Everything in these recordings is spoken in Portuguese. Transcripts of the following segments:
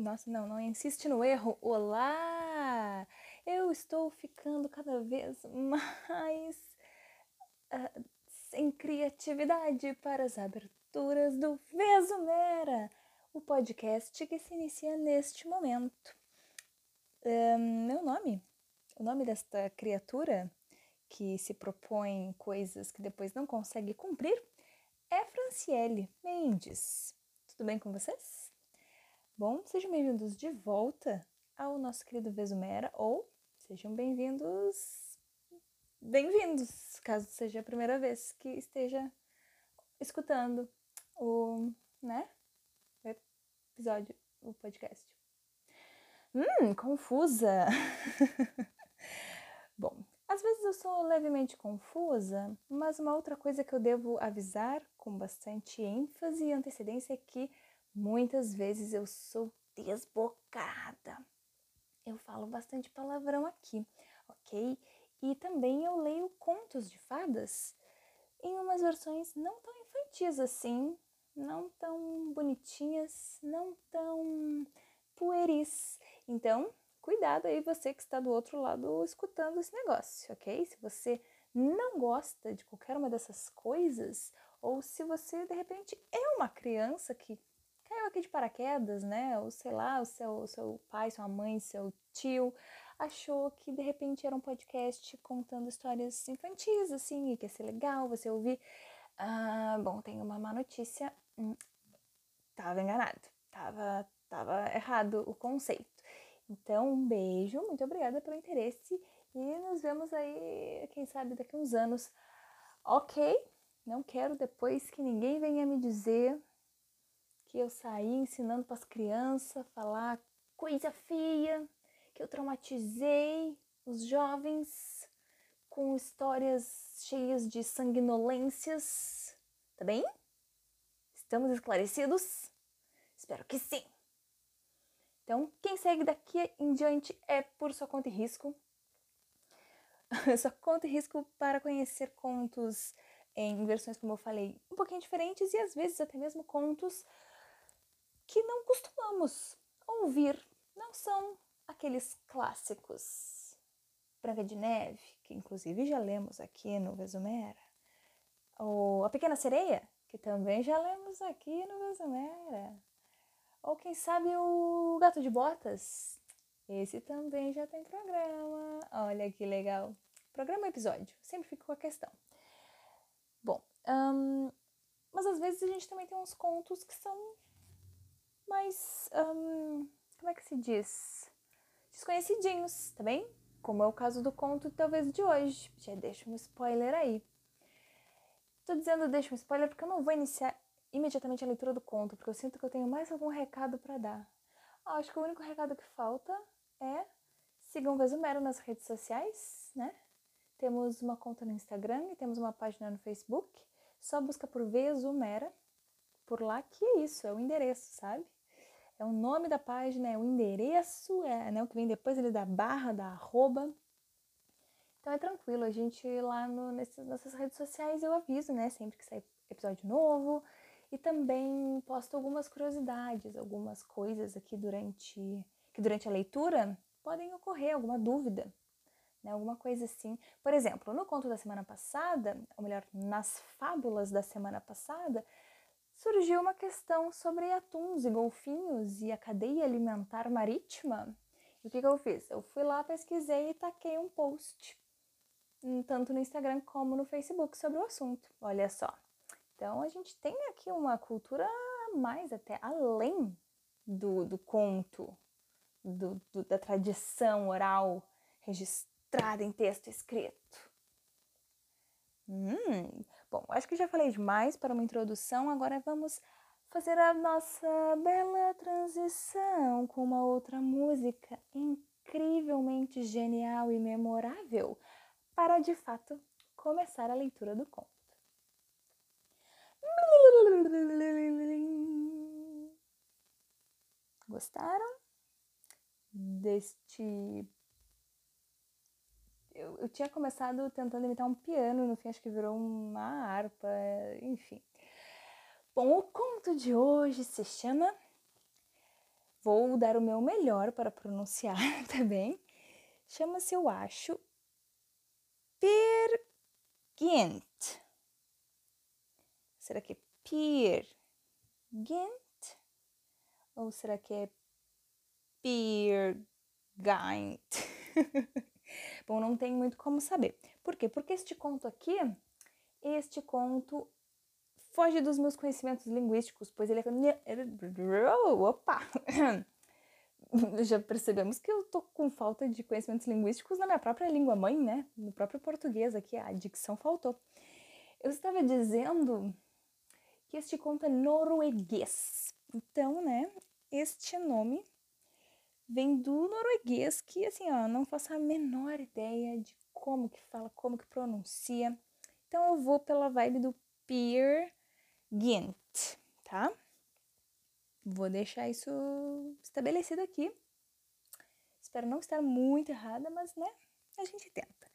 Nossa, não, não insiste no erro. Olá! Eu estou ficando cada vez mais uh, sem criatividade para as aberturas do Vesumera, o podcast que se inicia neste momento. Um, meu nome, o nome desta criatura que se propõe coisas que depois não consegue cumprir é Franciele Mendes. Tudo bem com vocês? Bom, sejam bem-vindos de volta ao nosso querido Vesumera ou sejam bem-vindos bem-vindos, caso seja a primeira vez que esteja escutando o, né, o episódio, o podcast. Hum, confusa. Bom, às vezes eu sou levemente confusa, mas uma outra coisa que eu devo avisar com bastante ênfase e antecedência é que muitas vezes eu sou desbocada. Eu falo bastante palavrão aqui, ok? E também eu leio contos de fadas em umas versões não tão infantis assim, não tão bonitinhas, não tão pueris. Então, cuidado aí você que está do outro lado escutando esse negócio, ok? Se você não gosta de qualquer uma dessas coisas, ou se você de repente é uma criança que caiu aqui de paraquedas, né? Ou sei lá, o seu, seu pai, sua mãe, seu tio achou que de repente era um podcast contando histórias infantis, assim, e que ia ser legal você ouvir. Ah, bom, tem uma má notícia. Hum, tava enganado, tava, tava errado o conceito. Então, um beijo, muito obrigada pelo interesse e nos vemos aí, quem sabe, daqui uns anos. Ok, não quero depois que ninguém venha me dizer que eu saí ensinando para as crianças falar coisa feia, que eu traumatizei os jovens com histórias cheias de sanguinolências. Tá bem? Estamos esclarecidos? Espero que sim! Então, quem segue daqui em diante é por sua conta e risco. sua conta e risco para conhecer contos em versões, como eu falei, um pouquinho diferentes e às vezes até mesmo contos que não costumamos ouvir. Não são aqueles clássicos. Branca de Neve, que inclusive já lemos aqui no Vesumera. Ou A Pequena Sereia, que também já lemos aqui no Vesumera. Ou quem sabe o Gato de Botas? Esse também já tem programa. Olha que legal. Programa episódio, sempre fico com a questão. Bom, um, mas às vezes a gente também tem uns contos que são mais. Como é que se diz? Desconhecidinhos, tá bem? Como é o caso do conto, talvez de hoje. Já deixa um spoiler aí. Tô dizendo deixa um spoiler porque eu não vou iniciar imediatamente a leitura do conto, porque eu sinto que eu tenho mais algum recado para dar. Ah, acho que o único recado que falta é sigam o Vesumero nas redes sociais, né? Temos uma conta no Instagram e temos uma página no Facebook. Só busca por Vesumera, por lá que é isso, é o endereço, sabe? É o nome da página, é o endereço, é né, o que vem depois ali da barra, da arroba. Então é tranquilo, a gente lá no, nessas, nessas redes sociais eu aviso, né? Sempre que sai episódio novo, e também posto algumas curiosidades, algumas coisas aqui durante que durante a leitura podem ocorrer alguma dúvida, né? Alguma coisa assim. Por exemplo, no conto da semana passada, ou melhor, nas fábulas da semana passada, surgiu uma questão sobre atuns e golfinhos e a cadeia alimentar marítima. E o que, que eu fiz? Eu fui lá, pesquisei e taquei um post, tanto no Instagram como no Facebook, sobre o assunto. Olha só. Então a gente tem aqui uma cultura mais até além do, do conto, do, do, da tradição oral registrada em texto escrito. Hum, bom, acho que já falei demais para uma introdução, agora vamos fazer a nossa bela transição com uma outra música incrivelmente genial e memorável para de fato começar a leitura do conto. Gostaram deste. Eu, eu tinha começado tentando imitar um piano, no fim acho que virou uma harpa, enfim. Bom, o conto de hoje se chama vou dar o meu melhor para pronunciar também. Chama-se, eu acho, Pergint. Será que é Pergint? Ou será que é Pergint? Bom, não tem muito como saber. Por quê? Porque este conto aqui, este conto foge dos meus conhecimentos linguísticos, pois ele é. Opa! Já percebemos que eu tô com falta de conhecimentos linguísticos na minha própria língua mãe, né? No próprio português aqui, a dicção faltou. Eu estava dizendo que este conto é norueguês. Então, né, este nome vem do norueguês, que assim, ó, não faço a menor ideia de como que fala, como que pronuncia. Então eu vou pela vibe do Peer Gint, tá? Vou deixar isso estabelecido aqui. Espero não estar muito errada, mas né, a gente tenta.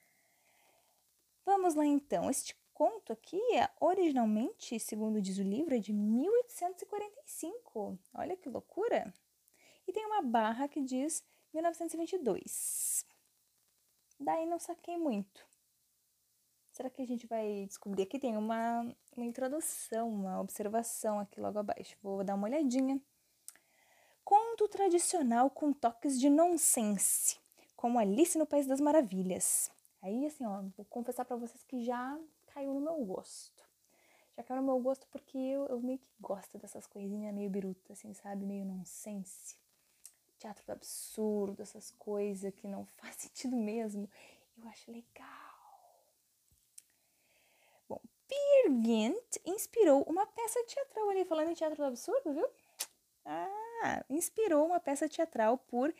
Vamos lá então. Este conto aqui é originalmente, segundo diz o livro, é de 1845. Olha que loucura! E tem uma barra que diz 1922. Daí não saquei muito. Será que a gente vai descobrir? Aqui tem uma, uma introdução, uma observação aqui logo abaixo. Vou dar uma olhadinha. Conto tradicional com toques de nonsense, como Alice no País das Maravilhas. Aí, assim, ó, vou confessar para vocês que já caiu no meu gosto. Já caiu no meu gosto porque eu, eu meio que gosto dessas coisinhas meio biruta, assim, sabe? Meio nonsense. Teatro do absurdo, essas coisas que não faz sentido mesmo. Eu acho legal. Peer Gynt inspirou uma peça teatral ali, falando em teatro do absurdo, viu? Ah, inspirou uma peça teatral por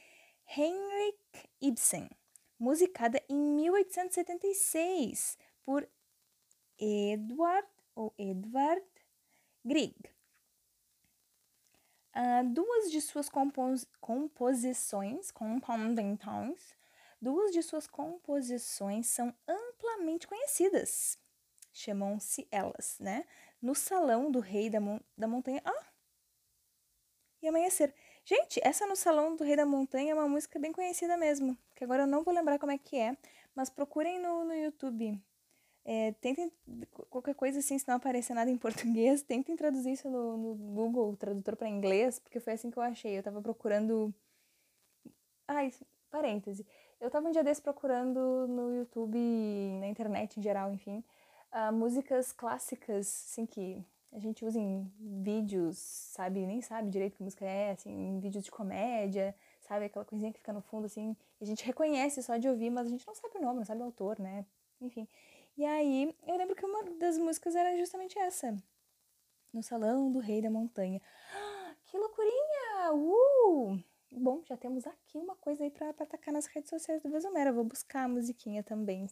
Henrik Ibsen, musicada em 1876 por Edward ou Edward Grieg. Ah, duas de suas compos composições, composições, duas de suas composições são amplamente conhecidas chamam-se elas, né? No salão do rei da, mon da montanha. Ah! E amanhecer. Gente, essa no Salão do Rei da Montanha é uma música bem conhecida mesmo, que agora eu não vou lembrar como é que é, mas procurem no, no YouTube. É, tentem, qualquer coisa assim, se não aparecer nada em português, tentem traduzir isso no, no Google, tradutor para inglês, porque foi assim que eu achei. Eu tava procurando. Ai, parêntese. Eu tava um dia desse procurando no YouTube, na internet em geral, enfim, uh, músicas clássicas, assim, que a gente usa em vídeos, sabe? Nem sabe direito que música é, assim, em vídeos de comédia, sabe? Aquela coisinha que fica no fundo, assim, a gente reconhece só de ouvir, mas a gente não sabe o nome, não sabe o autor, né? Enfim. E aí, eu lembro que uma das músicas era justamente essa. No Salão do Rei da Montanha. Ah, que loucurinha! Uh! Bom, já temos aqui uma coisa aí pra, pra atacar nas redes sociais do Vesomera. Vou buscar a musiquinha também,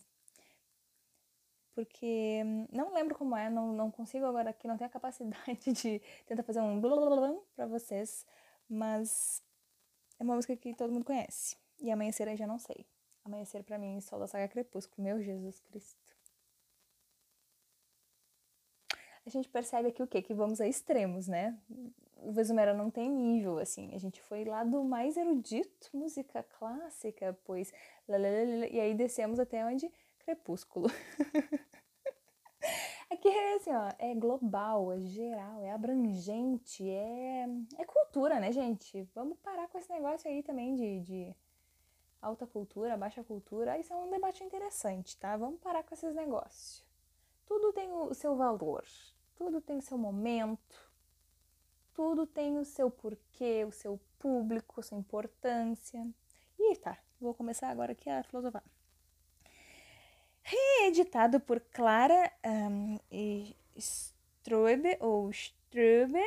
porque não lembro como é, não, não consigo agora aqui, não tenho a capacidade de tentar fazer um blá pra vocês, mas é uma música que todo mundo conhece. E Amanhecer aí já não sei. Amanhecer para mim, Sol da Saga Crepúsculo, meu Jesus Cristo. A gente percebe aqui o quê? Que vamos a extremos, né? O Vesumera não tem nível, assim. A gente foi lá do mais erudito, música clássica, pois... E aí descemos até onde Crepúsculo. Aqui é assim, ó, é global, é geral, é abrangente, é, é cultura, né, gente? Vamos parar com esse negócio aí também de, de alta cultura, baixa cultura. Isso é um debate interessante, tá? Vamos parar com esses negócios. Tudo tem o seu valor, tudo tem o seu momento, tudo tem o seu porquê, o seu público, a sua importância. E tá, vou começar agora aqui a filosofar reeditado por Clara um, Strube, ou Strube,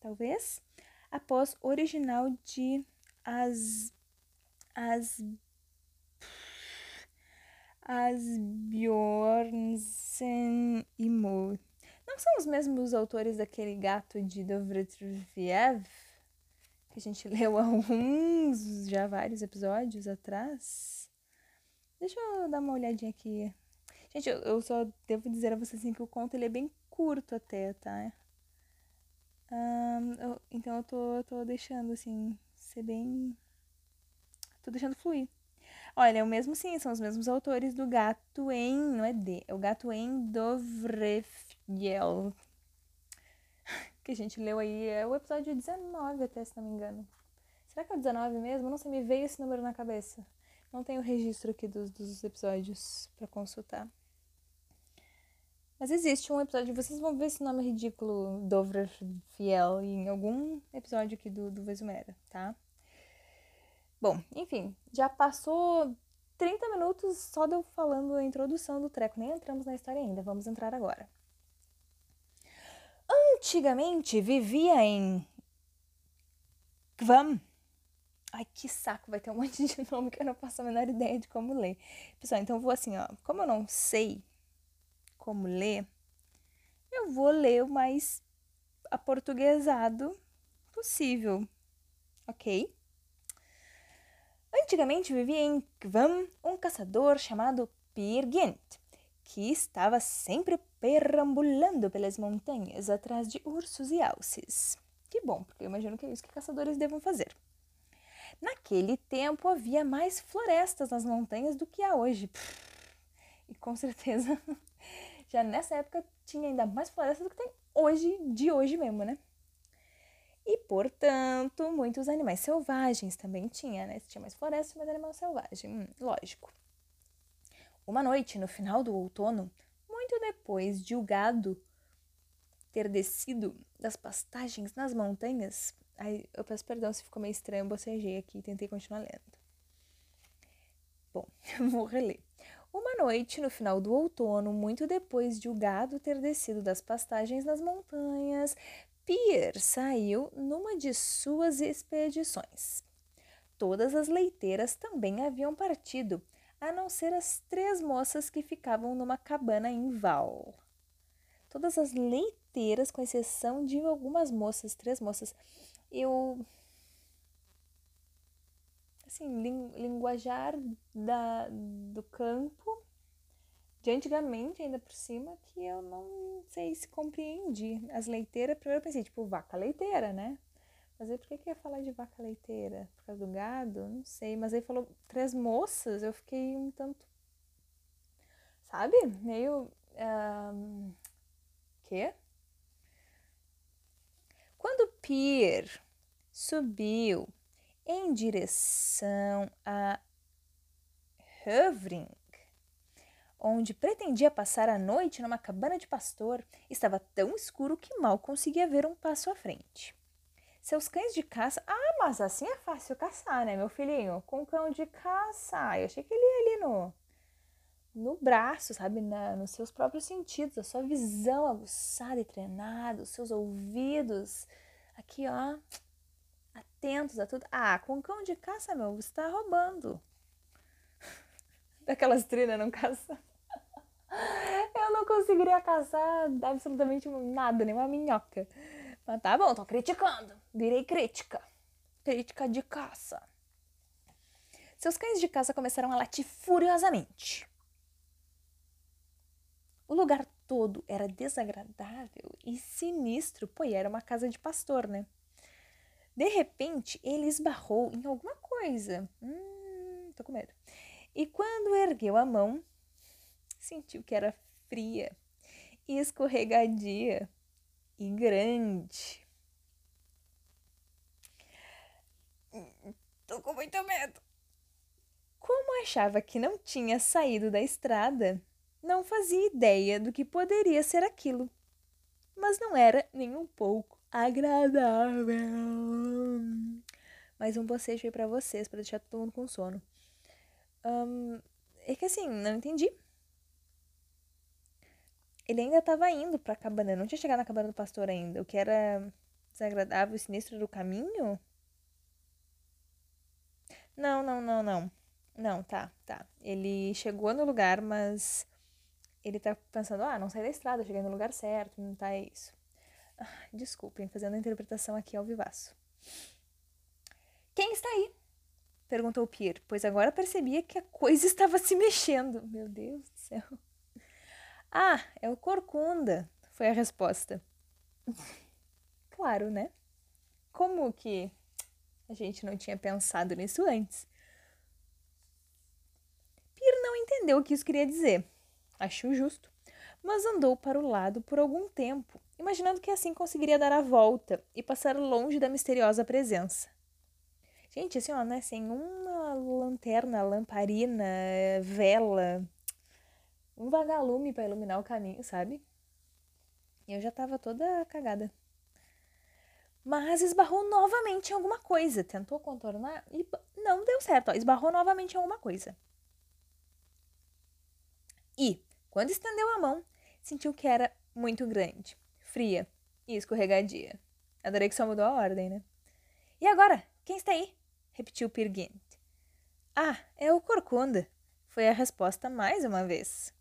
talvez, após original de As, As, Asbjornsen e Mo. Não são os mesmos autores daquele gato de Dovretrviev que a gente leu há uns, já vários episódios atrás? Deixa eu dar uma olhadinha aqui. Gente, eu, eu só devo dizer a vocês assim que o conto ele é bem curto até, tá? Um, eu, então eu tô, eu tô deixando, assim, ser bem. Tô deixando fluir. Olha, é o mesmo sim, são os mesmos autores do Gato em. Não é D, é o Gato em Dovrefjell. Que a gente leu aí, é o episódio 19, até se não me engano. Será que é o 19 mesmo? Não sei, me veio esse número na cabeça. Não tenho registro aqui dos, dos episódios para consultar. Mas existe um episódio, vocês vão ver esse nome ridículo, Dovre Fiel, em algum episódio aqui do, do Vesumera, tá? Bom, enfim, já passou 30 minutos só de eu falando a introdução do treco, nem entramos na história ainda, vamos entrar agora. Antigamente vivia em Kvam. Ai, que saco, vai ter um monte de nome que eu não faço a menor ideia de como ler. Pessoal, então eu vou assim, ó, como eu não sei como ler, eu vou ler o mais aportuguesado possível, ok? Antigamente vivia em Kvam um caçador chamado Pirgint, que estava sempre perambulando pelas montanhas atrás de ursos e alces. Que bom, porque eu imagino que é isso que caçadores devam fazer. Naquele tempo havia mais florestas nas montanhas do que há hoje. E com certeza já nessa época tinha ainda mais florestas do que tem hoje, de hoje mesmo, né? E, portanto, muitos animais selvagens também tinha, né? Tinha mais florestas, mais animal selvagem, hum, lógico. Uma noite, no final do outono, muito depois de o gado ter descido das pastagens nas montanhas, aí eu peço perdão se ficou meio estranho, eu bocejei aqui e tentei continuar lendo. Bom, vou reler. Uma noite, no final do outono, muito depois de o gado ter descido das pastagens nas montanhas, Pierre saiu numa de suas expedições. Todas as leiteiras também haviam partido, a não ser as três moças que ficavam numa cabana em Val. Todas as leiteiras, com exceção de algumas moças, três moças. Eu assim, linguajar da, do campo de antigamente, ainda por cima, que eu não sei se compreendi. As leiteiras, primeiro eu pensei, tipo, vaca leiteira, né? Mas aí por que, que ia falar de vaca leiteira? Por causa do gado? Não sei. Mas aí falou três moças, eu fiquei um tanto. Sabe? Meio. Um, quê? Quando Pierre subiu em direção a Hovring, onde pretendia passar a noite numa cabana de pastor, estava tão escuro que mal conseguia ver um passo à frente. Seus cães de caça. Ah, mas assim é fácil caçar, né, meu filhinho? Com cão de caça. Eu achei que ele ia ali no, no braço, sabe? Na, nos seus próprios sentidos, a sua visão aguçada e treinada, os seus ouvidos. Aqui, ó, atentos a tudo. Ah, com cão de caça, meu, você tá roubando. Daquelas trilhas não caça. Eu não conseguiria caçar absolutamente nada, nem uma minhoca. Mas tá bom, tô criticando. Virei crítica. Crítica de caça. Seus cães de caça começaram a latir furiosamente. O lugar todo era desagradável e sinistro, pois era uma casa de pastor, né? De repente, ele esbarrou em alguma coisa. Hum, tô com medo. E quando ergueu a mão, sentiu que era fria e escorregadia e grande. Tô com muito medo. Como achava que não tinha saído da estrada, não fazia ideia do que poderia ser aquilo. Mas não era nem um pouco agradável. Mais um bocejo aí pra vocês, pra deixar todo mundo com sono. Um, é que assim, não entendi. Ele ainda tava indo pra cabana, não tinha chegado na cabana do pastor ainda. O que era desagradável e sinistro do caminho? Não, não, não, não. Não, tá, tá. Ele chegou no lugar, mas ele tá pensando, ah, não saí da estrada, cheguei no lugar certo, não tá, é isso. Desculpem, fazendo a interpretação aqui ao vivaço. Quem está aí? Perguntou Pierre, pois agora percebia que a coisa estava se mexendo. Meu Deus do céu. Ah, é o Corcunda, foi a resposta. claro, né? Como que a gente não tinha pensado nisso antes? Pir não entendeu o que isso queria dizer. Achou justo, mas andou para o lado por algum tempo, imaginando que assim conseguiria dar a volta e passar longe da misteriosa presença. Gente, assim, ó, né? Sem uma lanterna, lamparina, vela, um vagalume para iluminar o caminho, sabe? E eu já tava toda cagada. Mas esbarrou novamente em alguma coisa. Tentou contornar e não deu certo. Ó, esbarrou novamente em alguma coisa. E, quando estendeu a mão, sentiu que era muito grande, fria e escorregadia. Adorei que só mudou a ordem, né? E agora? Quem está aí? repetiu Pirguint. Ah, é o Corcunda, foi a resposta mais uma vez.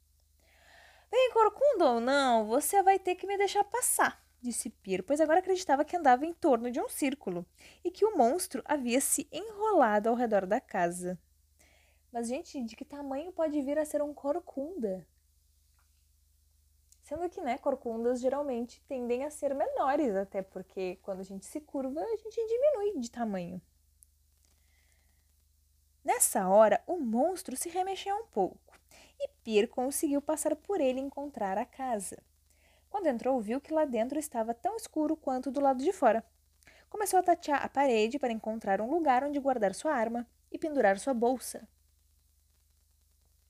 Bem, Corcunda ou não, você vai ter que me deixar passar, disse Pir, pois agora acreditava que andava em torno de um círculo e que o monstro havia se enrolado ao redor da casa. Mas, gente, de que tamanho pode vir a ser um corcunda? Sendo que, né, corcundas geralmente tendem a ser menores, até porque quando a gente se curva, a gente diminui de tamanho. Nessa hora, o monstro se remexeu um pouco e Pir conseguiu passar por ele e encontrar a casa. Quando entrou, viu que lá dentro estava tão escuro quanto do lado de fora. Começou a tatear a parede para encontrar um lugar onde guardar sua arma e pendurar sua bolsa.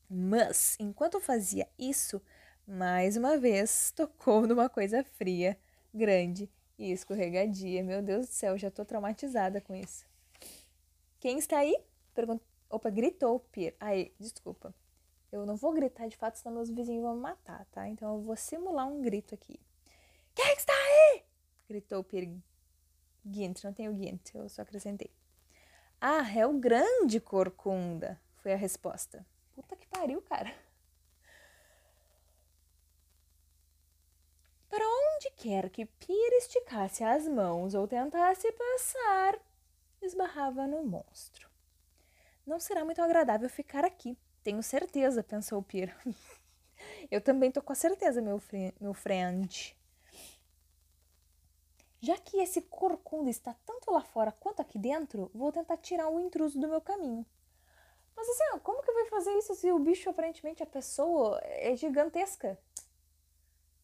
Mas, enquanto fazia isso, mais uma vez tocou numa coisa fria, grande e escorregadia. Meu Deus do céu, já estou traumatizada com isso. Quem está aí? Opa, gritou Pir. Aí, desculpa. Eu não vou gritar de fato, senão meus vizinhos vão me matar, tá? Então eu vou simular um grito aqui. Quem está aí? Gritou Pir Gint. Não tem o Gint, eu só acrescentei. Ah, é o grande corcunda, foi a resposta. Puta que pariu, cara. Para onde quer que Pir esticasse as mãos ou tentasse passar, esbarrava no monstro. Não será muito agradável ficar aqui, tenho certeza, pensou Pir. Eu também tô com a certeza, meu, meu friend. Já que esse corcunda está tanto lá fora quanto aqui dentro, vou tentar tirar o intruso do meu caminho. Mas assim, como que vai fazer isso se o bicho, aparentemente, a pessoa é gigantesca?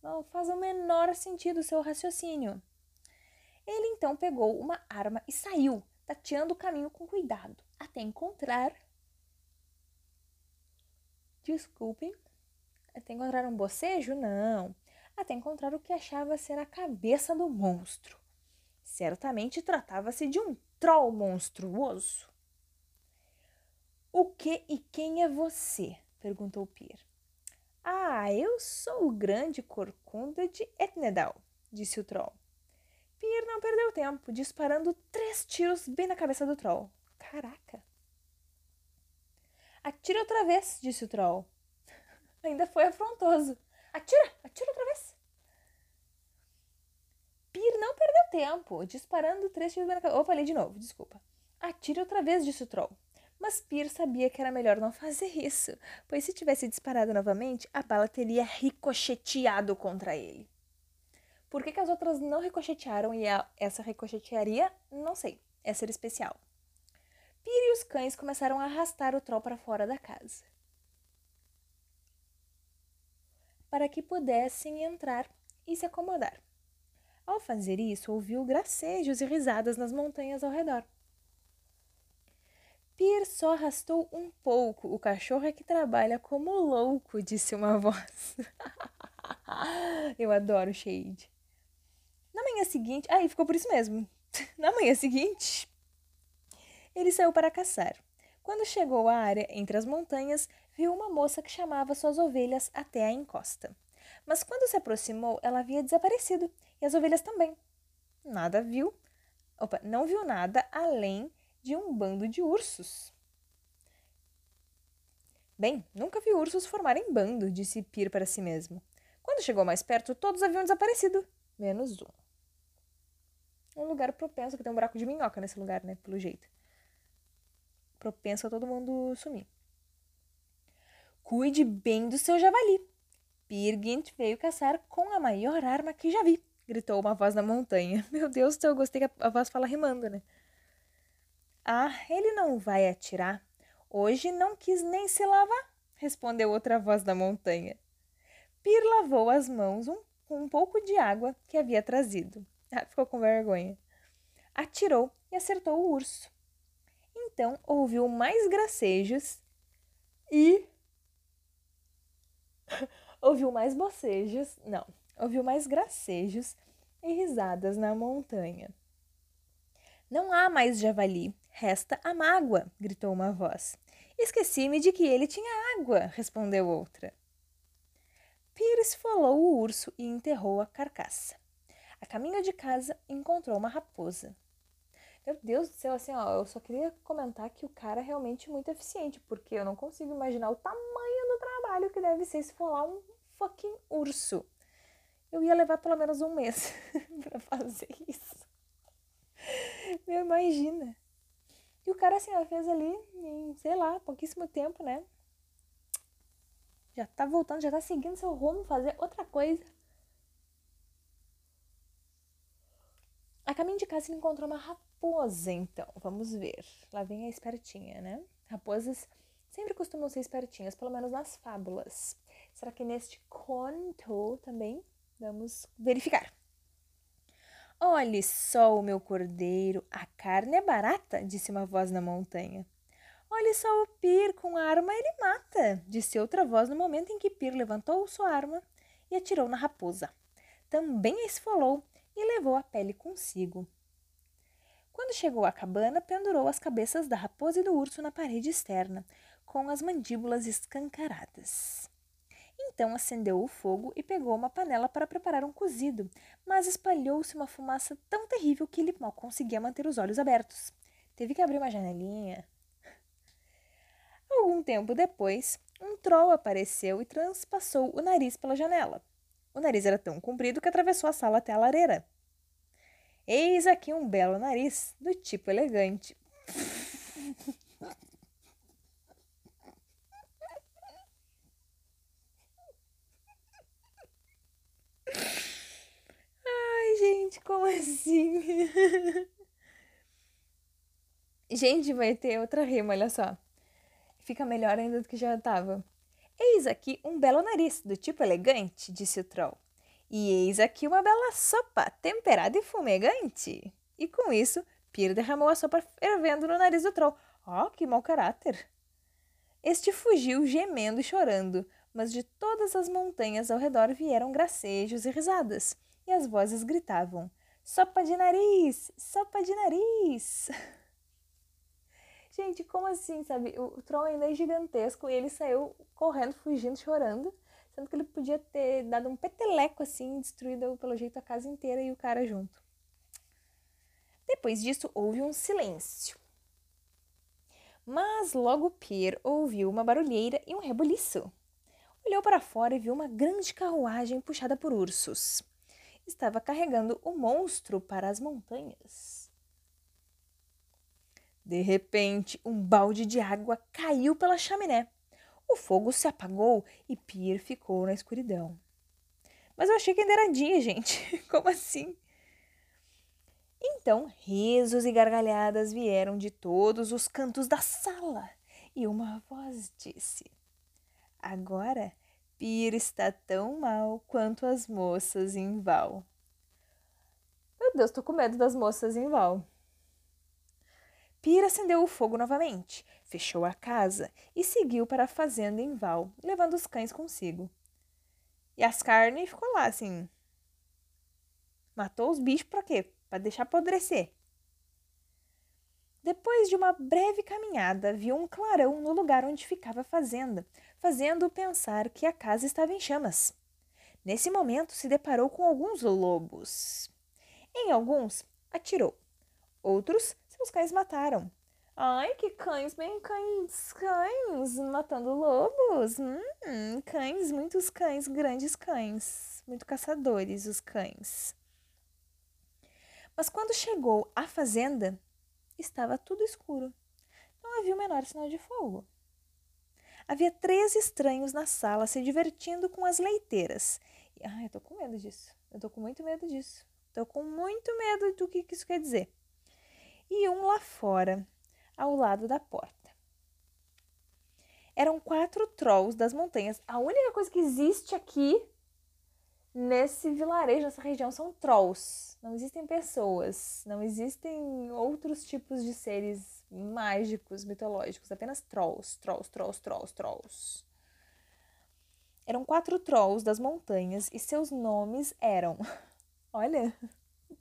Não faz o menor sentido o seu raciocínio. Ele então pegou uma arma e saiu, tateando o caminho com cuidado até encontrar. Desculpem. Até encontrar um bocejo? Não. Até encontrar o que achava ser a cabeça do monstro. Certamente tratava-se de um troll monstruoso. O que e quem é você? perguntou Pir. Ah, eu sou o grande corcunda de Etnedal, disse o troll. Pir não perdeu tempo, disparando três tiros bem na cabeça do troll. Caraca! Atira outra vez, disse o troll. Ainda foi afrontoso. Atira, atira outra vez. Pir não perdeu tempo, disparando três tiros na cabeça. Oh, falei de novo, desculpa. Atire outra vez, disse o troll. Mas Pir sabia que era melhor não fazer isso, pois se tivesse disparado novamente, a bala teria ricocheteado contra ele. Por que, que as outras não ricochetearam e a, essa ricochetearia? Não sei. Essa era especial. Pira e os cães começaram a arrastar o troll para fora da casa. Para que pudessem entrar e se acomodar. Ao fazer isso, ouviu gracejos e risadas nas montanhas ao redor. Pir só arrastou um pouco. O cachorro é que trabalha como louco, disse uma voz. Eu adoro Shade. Na manhã seguinte. E ficou por isso mesmo. Na manhã seguinte, ele saiu para caçar. Quando chegou à área entre as montanhas, viu uma moça que chamava suas ovelhas até a encosta. Mas quando se aproximou, ela havia desaparecido e as ovelhas também. Nada viu. Opa, não viu nada além de um bando de ursos. Bem, nunca vi ursos formarem bando, disse Pir para si mesmo. Quando chegou mais perto, todos haviam desaparecido, menos um. Um lugar propenso que tem um buraco de minhoca nesse lugar, né? Pelo jeito propenso a todo mundo sumir. Cuide bem do seu javali. Pirgint veio caçar com a maior arma que já vi, gritou uma voz da montanha. Meu Deus, eu gostei que a voz fala rimando, né? Ah, ele não vai atirar. Hoje não quis nem se lavar, respondeu outra voz da montanha. Pir lavou as mãos um, com um pouco de água que havia trazido. Ah, ficou com vergonha. Atirou e acertou o urso. Então ouviu mais gracejos e. ouviu mais bocejos. Não, ouviu mais gracejos e risadas na montanha. Não há mais javali, resta a mágoa, gritou uma voz. Esqueci-me de que ele tinha água, respondeu outra. Pires falou o urso e enterrou a carcaça. A caminho de casa, encontrou uma raposa. Meu Deus do céu, assim, ó, eu só queria comentar que o cara é realmente muito eficiente, porque eu não consigo imaginar o tamanho do trabalho que deve ser se for lá um fucking urso. Eu ia levar pelo menos um mês para fazer isso. Meu, imagina. E o cara, assim, ó, fez ali em, sei lá, pouquíssimo tempo, né? Já tá voltando, já tá seguindo seu rumo, fazer outra coisa. A caminho de casa ele encontrou uma raposa, então. Vamos ver. Lá vem a espertinha, né? Raposas sempre costumam ser espertinhas, pelo menos nas fábulas. Será que neste conto também? Vamos verificar. Olhe só o meu cordeiro, a carne é barata, disse uma voz na montanha. Olhe só o Pir, com a arma ele mata, disse outra voz no momento em que Pir levantou sua arma e atirou na raposa. Também a esfolou e levou a pele consigo. Quando chegou à cabana, pendurou as cabeças da raposa e do urso na parede externa, com as mandíbulas escancaradas. Então acendeu o fogo e pegou uma panela para preparar um cozido, mas espalhou-se uma fumaça tão terrível que ele mal conseguia manter os olhos abertos. Teve que abrir uma janelinha Algum tempo depois, um troll apareceu e transpassou o nariz pela janela. O nariz era tão comprido que atravessou a sala até a lareira. Eis aqui um belo nariz, do tipo elegante. Ai, gente, como assim? Gente, vai ter outra rima, olha só. Fica melhor ainda do que já estava. Eis aqui um belo nariz, do tipo elegante, disse o troll. E eis aqui uma bela sopa, temperada e fumegante. E com isso, Pir derramou a sopa fervendo no nariz do troll. Oh, que mau caráter! Este fugiu gemendo e chorando, mas de todas as montanhas ao redor vieram gracejos e risadas, e as vozes gritavam: Sopa de nariz! Sopa de nariz! Gente, como assim, sabe? O, troll ainda é gigantesco e ele saiu correndo, fugindo, chorando. Sendo que ele podia ter dado um peteleco assim, destruído pelo jeito a casa inteira e o cara junto. Depois disso, houve um silêncio. Mas logo Pierre ouviu uma barulheira e um rebuliço. Olhou para fora e viu uma grande carruagem puxada por ursos. Estava carregando o monstro para as montanhas. De repente, um balde de água caiu pela chaminé. O fogo se apagou e Pierre ficou na escuridão. Mas eu achei que ainda era dia, gente. Como assim? Então, risos e gargalhadas vieram de todos os cantos da sala e uma voz disse: Agora Pierre está tão mal quanto as moças em Val. Meu Deus, tô com medo das moças em Val. Pira acendeu o fogo novamente, fechou a casa e seguiu para a fazenda em Val, levando os cães consigo. E as carnes ficou lá assim. Matou os bichos para quê? Para deixar apodrecer. Depois de uma breve caminhada, viu um clarão no lugar onde ficava a fazenda, fazendo-o pensar que a casa estava em chamas. Nesse momento, se deparou com alguns lobos. Em alguns, atirou. Outros os cães mataram. Ai, que cães, bem cães, cães, matando lobos. Hum, cães, muitos cães, grandes cães, muito caçadores os cães. Mas quando chegou à fazenda, estava tudo escuro. Não havia o menor sinal de fogo. Havia três estranhos na sala se divertindo com as leiteiras, Ai, eu tô com medo disso. Eu tô com muito medo disso. Tô com muito medo do que isso quer dizer. E um lá fora, ao lado da porta. Eram quatro trolls das montanhas. A única coisa que existe aqui nesse vilarejo, nessa região, são trolls. Não existem pessoas, não existem outros tipos de seres mágicos, mitológicos, apenas trolls, trolls, trolls, trolls, trolls. Eram quatro trolls das montanhas e seus nomes eram, olha,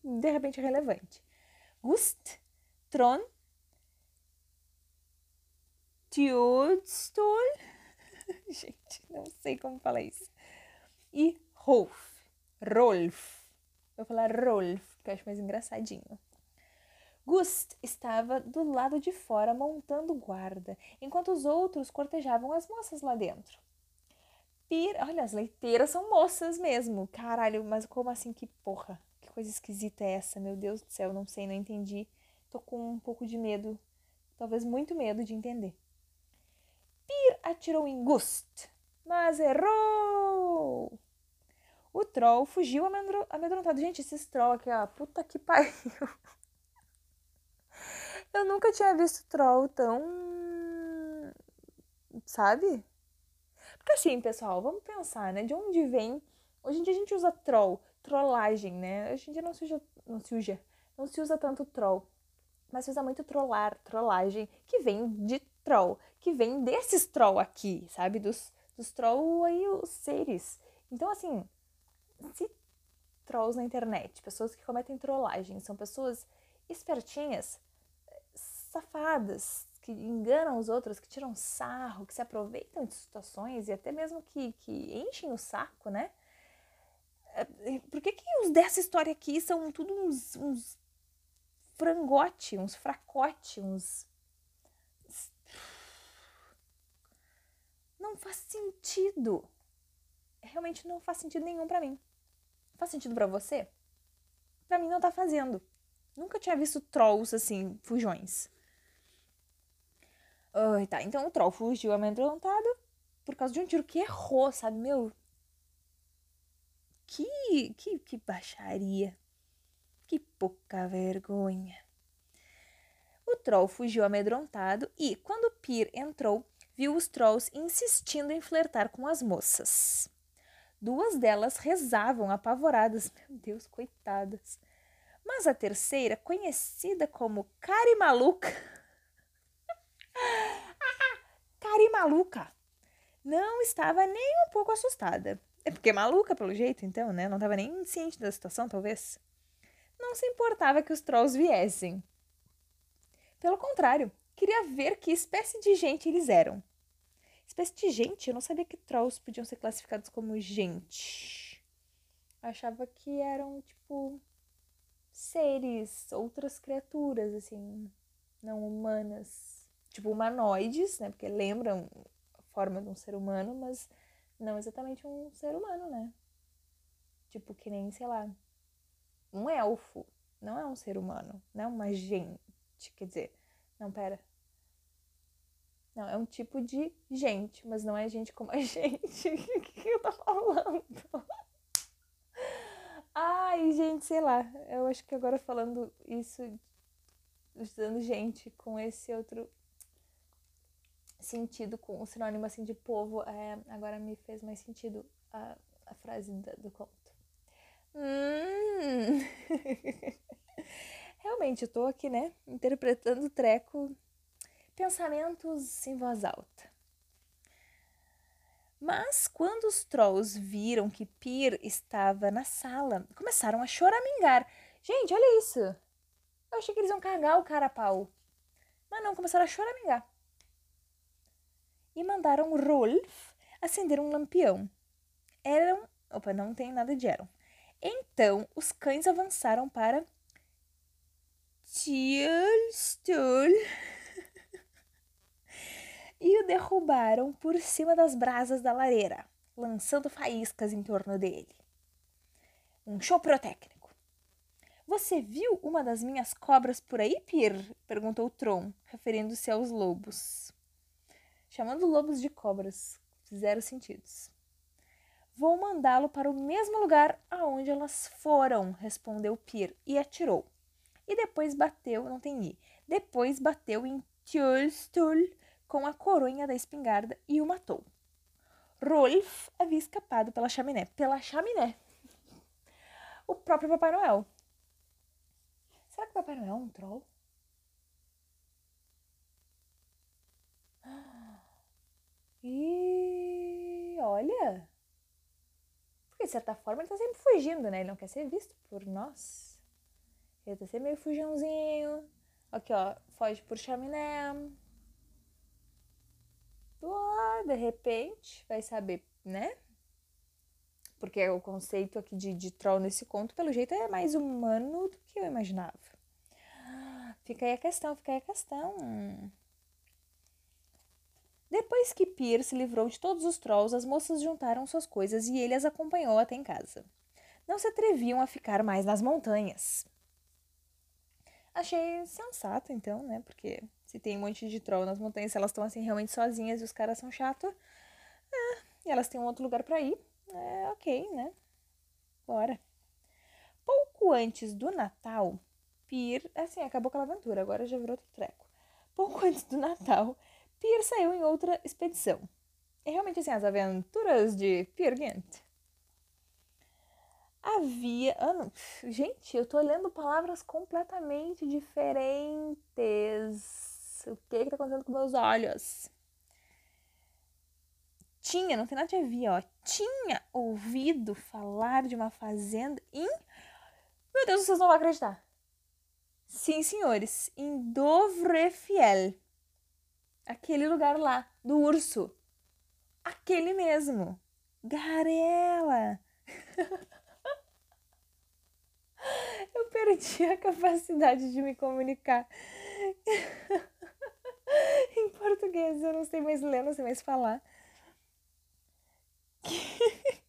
de repente relevante: Gust, Tron, Tjodstol, gente, não sei como falar isso, e Rolf, Rolf. Vou falar Rolf, que eu acho mais engraçadinho. Gust estava do lado de fora montando guarda, enquanto os outros cortejavam as moças lá dentro. Pir... Olha, as leiteiras são moças mesmo. Caralho, mas como assim? Que porra. Que coisa esquisita é essa? Meu Deus do céu, não sei, não entendi. Tô com um pouco de medo. Talvez muito medo de entender. Pir atirou em Gust, mas errou! O troll fugiu amedrontado. Gente, esses troll aqui, ó, puta que pariu. Eu nunca tinha visto troll tão. Sabe? Porque assim, pessoal, vamos pensar, né? De onde vem. Hoje em dia a gente usa troll, trollagem, né? Hoje em dia não se usa, não se usa, não se usa tanto troll. Mas usa muito trollar, trollagem, que vem de troll, que vem desses troll aqui, sabe? Dos, dos troll aí, os seres. Então, assim, se trolls na internet, pessoas que cometem trollagem, são pessoas espertinhas, safadas, que enganam os outros, que tiram sarro, que se aproveitam de situações e até mesmo que, que enchem o saco, né? É, por que, que os dessa história aqui são tudo uns, uns frangote, uns fracote, uns. Não faz sentido. Realmente não faz sentido nenhum para mim. Faz sentido para você? Para mim não tá fazendo. Nunca tinha visto trolls assim, fujões. Ai, tá. Então o troll fugiu amedrontado por causa de um tiro que errou, sabe? Meu. Que, que, que baixaria. Que pouca vergonha. O troll fugiu amedrontado e, quando Pir entrou, viu os trolls insistindo em flertar com as moças. Duas delas rezavam apavoradas. Meu Deus, coitadas. Mas a terceira, conhecida como Cari Maluca, Cari Maluca, não estava nem um pouco assustada. É porque é maluca, pelo jeito, então, né? Não estava nem ciente da situação, talvez. Não se importava que os trolls viessem. Pelo contrário, queria ver que espécie de gente eles eram. Espécie de gente? Eu não sabia que trolls podiam ser classificados como gente. Achava que eram, tipo, seres, outras criaturas, assim, não humanas. Tipo, humanoides, né? Porque lembram a forma de um ser humano, mas não exatamente um ser humano, né? Tipo, que nem, sei lá, um elfo. Não é um ser humano, não é uma gente. Quer dizer, não, pera. Não, é um tipo de gente, mas não é gente como a gente. O que eu tô falando? Ai, gente, sei lá. Eu acho que agora falando isso, usando gente com esse outro sentido, com o sinônimo assim de povo, é, agora me fez mais sentido a, a frase do, do conto. Hum. Realmente, eu tô aqui, né, interpretando o treco pensamentos em voz alta. Mas quando os trolls viram que Pir estava na sala, começaram a choramingar. Gente, olha isso! Eu achei que eles iam cagar o cara a pau. Mas não, começaram a choramingar. E mandaram Rolf acender um lampião. Eram. Opa, não tem nada de eram. Então os cães avançaram para. Tjulstul e o derrubaram por cima das brasas da lareira, lançando faíscas em torno dele. Um show. Você viu uma das minhas cobras por aí, Pir? perguntou Tron, referindo-se aos lobos. Chamando lobos de cobras, zero sentidos. Vou mandá-lo para o mesmo lugar aonde elas foram, respondeu Pir e atirou. E depois bateu, não tem i, depois bateu em Tjulstul com a coronha da espingarda e o matou. Rolf havia escapado pela chaminé. Pela chaminé! O próprio Papai Noel. Será que o Papai Noel é um troll? E olha, certa forma ele tá sempre fugindo, né? Ele não quer ser visto por nós. Ele tá sempre meio fujãozinho. Aqui, ó, foge por chaminé. Ah, de repente, vai saber, né? Porque o conceito aqui de, de troll nesse conto, pelo jeito, é mais humano do que eu imaginava. Fica aí a questão, fica aí a questão. Depois que Pierre se livrou de todos os trolls, as moças juntaram suas coisas e ele as acompanhou até em casa. Não se atreviam a ficar mais nas montanhas. Achei sensato, então, né? Porque se tem um monte de troll nas montanhas, se elas estão assim realmente sozinhas e os caras são chatos, é, e elas têm um outro lugar para ir, é ok, né? Bora. Pouco antes do Natal, Pierre, assim, acabou aquela aventura, agora já virou outro treco. Pouco antes do Natal, Pierre saiu em outra expedição. É realmente assim, as aventuras de Pierre Gant. Havia. Ah, gente, eu tô lendo palavras completamente diferentes. O que que tá acontecendo com meus olhos? Tinha, não tem nada de havia, ó. Tinha ouvido falar de uma fazenda em. Meu Deus, vocês não vão acreditar. Sim, senhores, em Dovrefiel. Aquele lugar lá, do urso. Aquele mesmo. Garela. Eu perdi a capacidade de me comunicar. em português, eu não sei mais ler, não sei mais falar.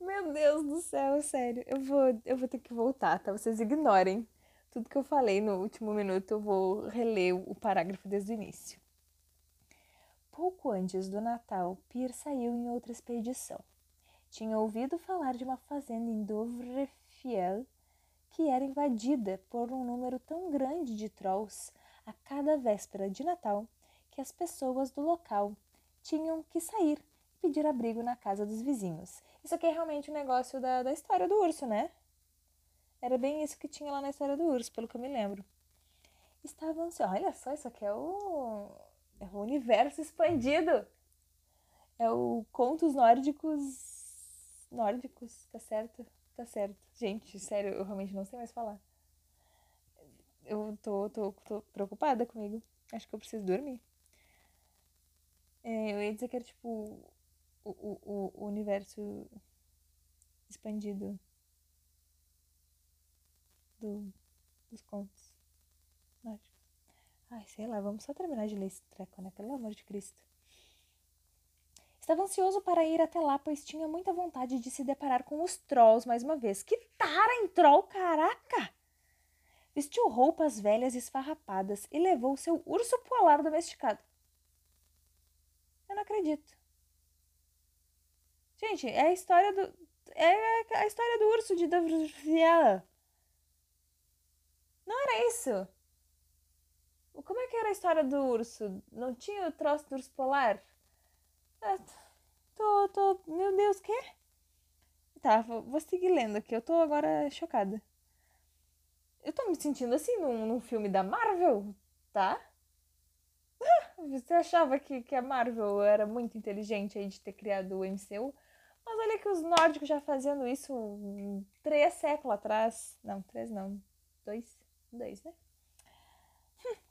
Meu Deus do céu, sério. Eu vou, eu vou ter que voltar, tá? Vocês ignorem tudo que eu falei no último minuto, eu vou reler o parágrafo desde o início. Pouco antes do Natal, Pierre saiu em outra expedição. Tinha ouvido falar de uma fazenda em Dovrefiel que era invadida por um número tão grande de trolls a cada véspera de Natal que as pessoas do local tinham que sair e pedir abrigo na casa dos vizinhos. Isso aqui é realmente um negócio da, da história do urso, né? Era bem isso que tinha lá na história do urso, pelo que eu me lembro. Estava ansioso. Olha só, isso aqui é o, é o universo expandido. É o contos nórdicos. Nórdicos, tá certo? Tá certo. Gente, sério, eu realmente não sei mais falar. Eu tô, tô, tô preocupada comigo. Acho que eu preciso dormir. É, eu ia dizer que era tipo o, o, o universo expandido do, dos contos. Ai, sei lá, vamos só terminar de ler esse treco, né? Pelo amor de Cristo. Estava ansioso para ir até lá, pois tinha muita vontade de se deparar com os trolls mais uma vez. Que tara em troll, caraca! Vestiu roupas velhas e esfarrapadas e levou seu urso polar domesticado. Eu não acredito. Gente, é a história do. É a história do urso de Davriela. Não era isso. Como é que era a história do urso? Não tinha o troço do urso polar? Ah, tô, tô. Meu Deus, que? Tá, vou seguir lendo aqui. Eu tô agora chocada. Eu tô me sentindo assim num, num filme da Marvel, tá? Você achava que, que a Marvel era muito inteligente aí de ter criado o MCU? Mas olha que os nórdicos já fazendo isso três séculos atrás. Não, três não. Dois. Dois, né?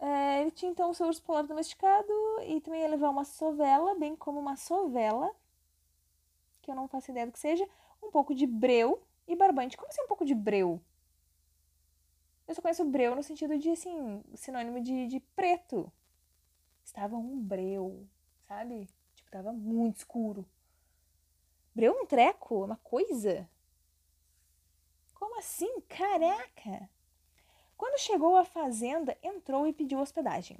É, ele tinha então o seu urso polar domesticado e também ia levar uma sovela, bem como uma sovela, que eu não faço ideia do que seja, um pouco de breu e barbante. Como assim um pouco de breu? Eu só conheço breu no sentido de, assim, sinônimo de, de preto. Estava um breu, sabe? Tipo, tava muito escuro. Breu é um treco, é uma coisa. Como assim? Caraca! Quando chegou à fazenda, entrou e pediu hospedagem.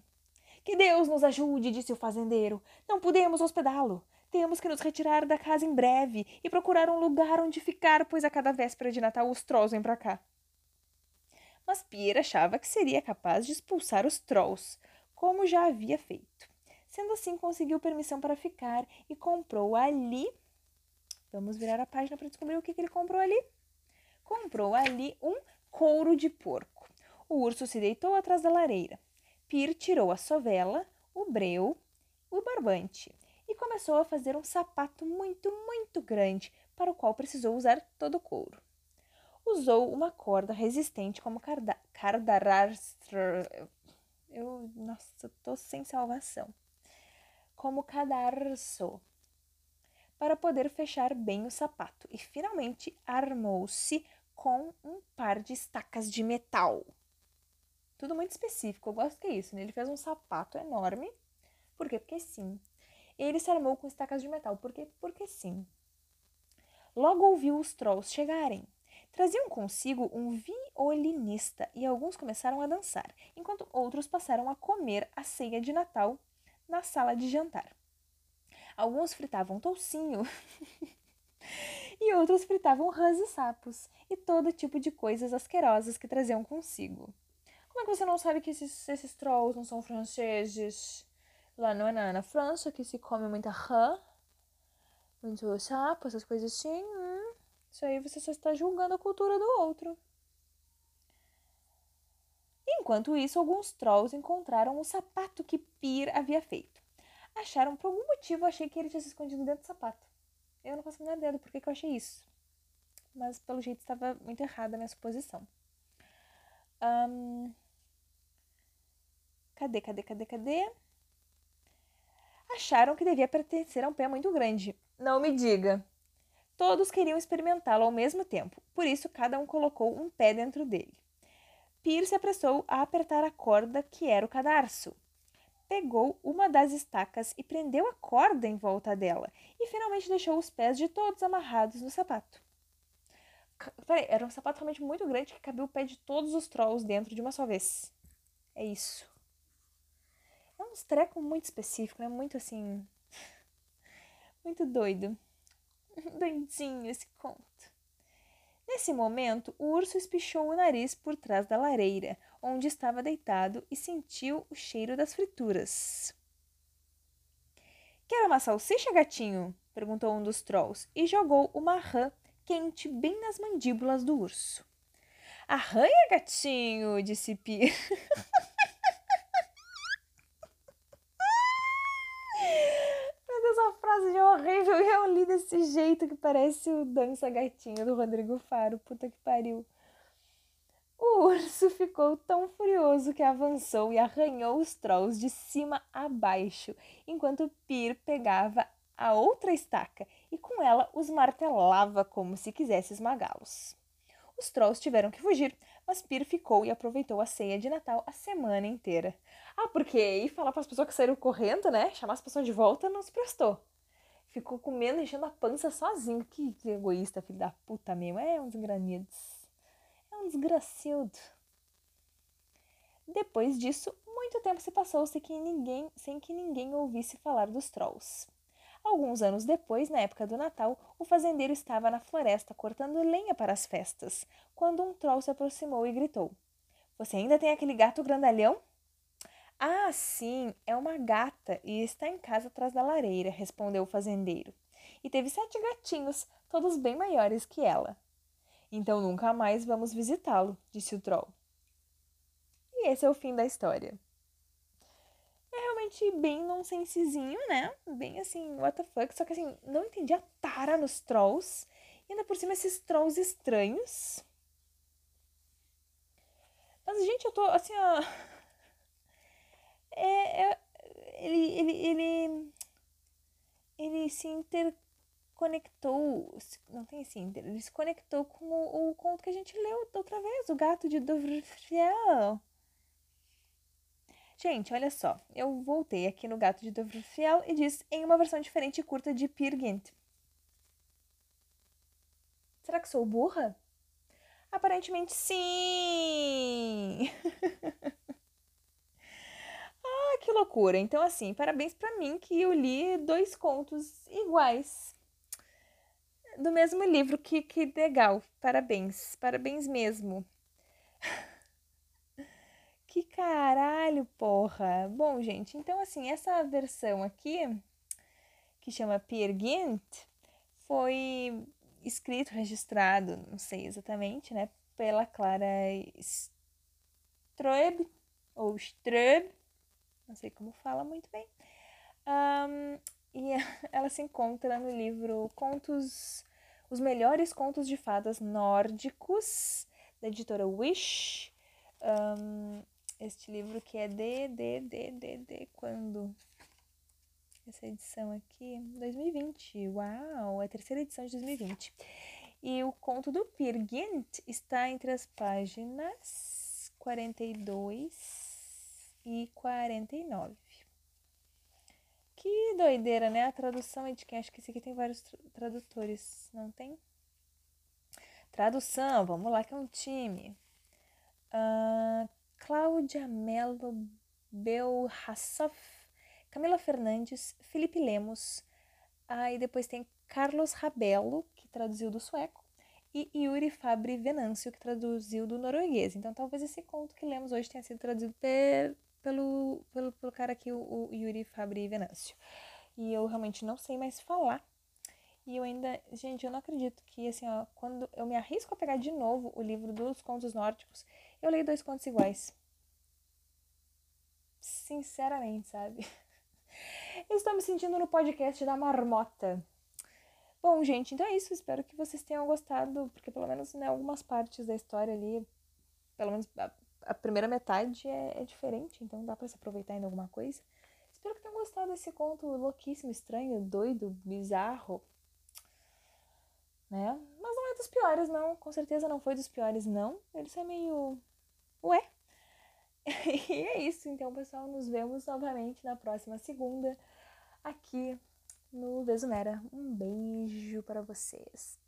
Que Deus nos ajude, disse o fazendeiro. Não podemos hospedá-lo. Temos que nos retirar da casa em breve e procurar um lugar onde ficar, pois a cada véspera de Natal os trolls vêm para cá. Mas Pierre achava que seria capaz de expulsar os trolls, como já havia feito. Sendo assim, conseguiu permissão para ficar e comprou ali. Vamos virar a página para descobrir o que, que ele comprou ali. Comprou ali um couro de porco. O urso se deitou atrás da lareira. Pir tirou a sovela, o breu, o barbante e começou a fazer um sapato muito, muito grande, para o qual precisou usar todo o couro. Usou uma corda resistente como cardarar. Eu, nossa, tô sem salvação. Como cadarço. Para poder fechar bem o sapato. E finalmente armou-se com um par de estacas de metal. Tudo muito específico, eu gosto que é isso, né? Ele fez um sapato enorme. Por quê? Porque sim. Ele se armou com estacas de metal. Por quê? Porque sim. Logo ouviu os trolls chegarem. Traziam consigo um violinista e alguns começaram a dançar, enquanto outros passaram a comer a ceia de Natal na sala de jantar. Alguns fritavam toucinho e outros fritavam rãs e sapos e todo tipo de coisas asquerosas que traziam consigo. Como é que você não sabe que esses, esses trolls não são franceses? Lá não é na, na França que se come muita rã, muito sapo, essas coisas assim. Hum, isso aí você só está julgando a cultura do outro. Enquanto isso, alguns trolls encontraram o sapato que Pir havia feito. Acharam, por algum motivo, achei que ele tinha se escondido dentro do sapato. Eu não faço a menor ideia do porquê que eu achei isso. Mas, pelo jeito, estava muito errada a minha suposição. Um... Cadê, cadê, cadê, cadê? Acharam que devia pertencer a um pé muito grande. Não me diga. Todos queriam experimentá-lo ao mesmo tempo, por isso cada um colocou um pé dentro dele. Pierce apressou a apertar a corda que era o cadarço. Pegou uma das estacas e prendeu a corda em volta dela, e finalmente deixou os pés de todos amarrados no sapato. Peraí, era um sapato realmente muito grande que cabia o pé de todos os trolls dentro de uma só vez. É isso. É uns treco muito específico, né? Muito assim. Muito doido. Doidinho esse conto. Nesse momento, o urso espichou o nariz por trás da lareira, onde estava deitado, e sentiu o cheiro das frituras. Quer uma salsicha, gatinho? perguntou um dos trolls e jogou uma rã quente bem nas mandíbulas do urso. Arranha, gatinho, disse Pi. frase de horrível e eu li desse jeito que parece o Dança Gatinho do Rodrigo Faro. Puta que pariu. O urso ficou tão furioso que avançou e arranhou os trolls de cima a baixo, enquanto Pir pegava a outra estaca e com ela os martelava como se quisesse esmagá-los. Os trolls tiveram que fugir, mas Pir ficou e aproveitou a ceia de Natal a semana inteira. Ah, porque aí falar para as pessoas que saíram correndo, né? Chamar as pessoas de volta não se prestou ficou comendo, enchendo a pança sozinho. Que egoísta, filho da puta mesmo. É um desgranido. Desgraciado. Depois disso, muito tempo se passou sem que ninguém, sem que ninguém ouvisse falar dos trolls. Alguns anos depois, na época do Natal, o fazendeiro estava na floresta cortando lenha para as festas, quando um troll se aproximou e gritou: Você ainda tem aquele gato grandalhão? Ah, sim, é uma gata e está em casa atrás da lareira, respondeu o fazendeiro. E teve sete gatinhos, todos bem maiores que ela. Então nunca mais vamos visitá-lo, disse o troll. E esse é o fim da história. É realmente bem nonsensezinho, né? Bem assim, what the fuck. Só que assim, não entendi a tara nos trolls. E ainda por cima esses trolls estranhos. Mas, gente, eu tô assim, ó é, é, ele, ele, ele, ele se interconectou, não tem assim, ele se conectou com o, o conto que a gente leu outra vez, o gato de Dovrefjell. Gente, olha só, eu voltei aqui no Gato de Dovrefjell e diz em uma versão diferente e curta de Peer. Será que sou burra? Aparentemente sim! Olha que loucura. Então, assim, parabéns para mim que eu li dois contos iguais do mesmo livro. Que, que legal. Parabéns. Parabéns mesmo. Que caralho, porra. Bom, gente, então, assim, essa versão aqui, que chama Peer Gynt, foi escrito, registrado, não sei exatamente, né, pela Clara Stroeb, ou Stroeb, não sei como fala muito bem. Um, e ela se encontra no livro Contos, os melhores contos de fadas nórdicos, da editora Wish. Um, este livro que é de, de, de, de, de quando? Essa edição aqui, 2020. Uau, é a terceira edição de 2020. E o conto do Peer está entre as páginas 42 e 49. Que doideira, né? A tradução é de quem? Acho que esse aqui tem vários tradutores, não tem? Tradução, vamos lá que é um time. Uh, Cláudia Mello Belhassoff Camila Fernandes, Felipe Lemos, aí depois tem Carlos Rabello, que traduziu do sueco, e Yuri Fabri Venâncio, que traduziu do norueguês. Então talvez esse conto que lemos hoje tenha sido traduzido pelo, pelo, pelo cara aqui, o, o Yuri Fabri Venâncio. E eu realmente não sei mais falar. E eu ainda, gente, eu não acredito que, assim, ó, quando eu me arrisco a pegar de novo o livro dos contos nórdicos, eu leio dois contos iguais. Sinceramente, sabe? Estou me sentindo no podcast da marmota. Bom, gente, então é isso. Espero que vocês tenham gostado, porque pelo menos né, algumas partes da história ali, pelo menos a, primeira metade é, é, diferente, então dá para se aproveitar ainda alguma coisa. Espero que tenham gostado desse conto louquíssimo, estranho, doido, bizarro. Né? Mas não é dos piores, não. Com certeza não foi dos piores, não. Ele é meio. Ué? e é isso, então, pessoal. Nos vemos novamente na próxima segunda aqui no Vesumera. Um beijo para vocês.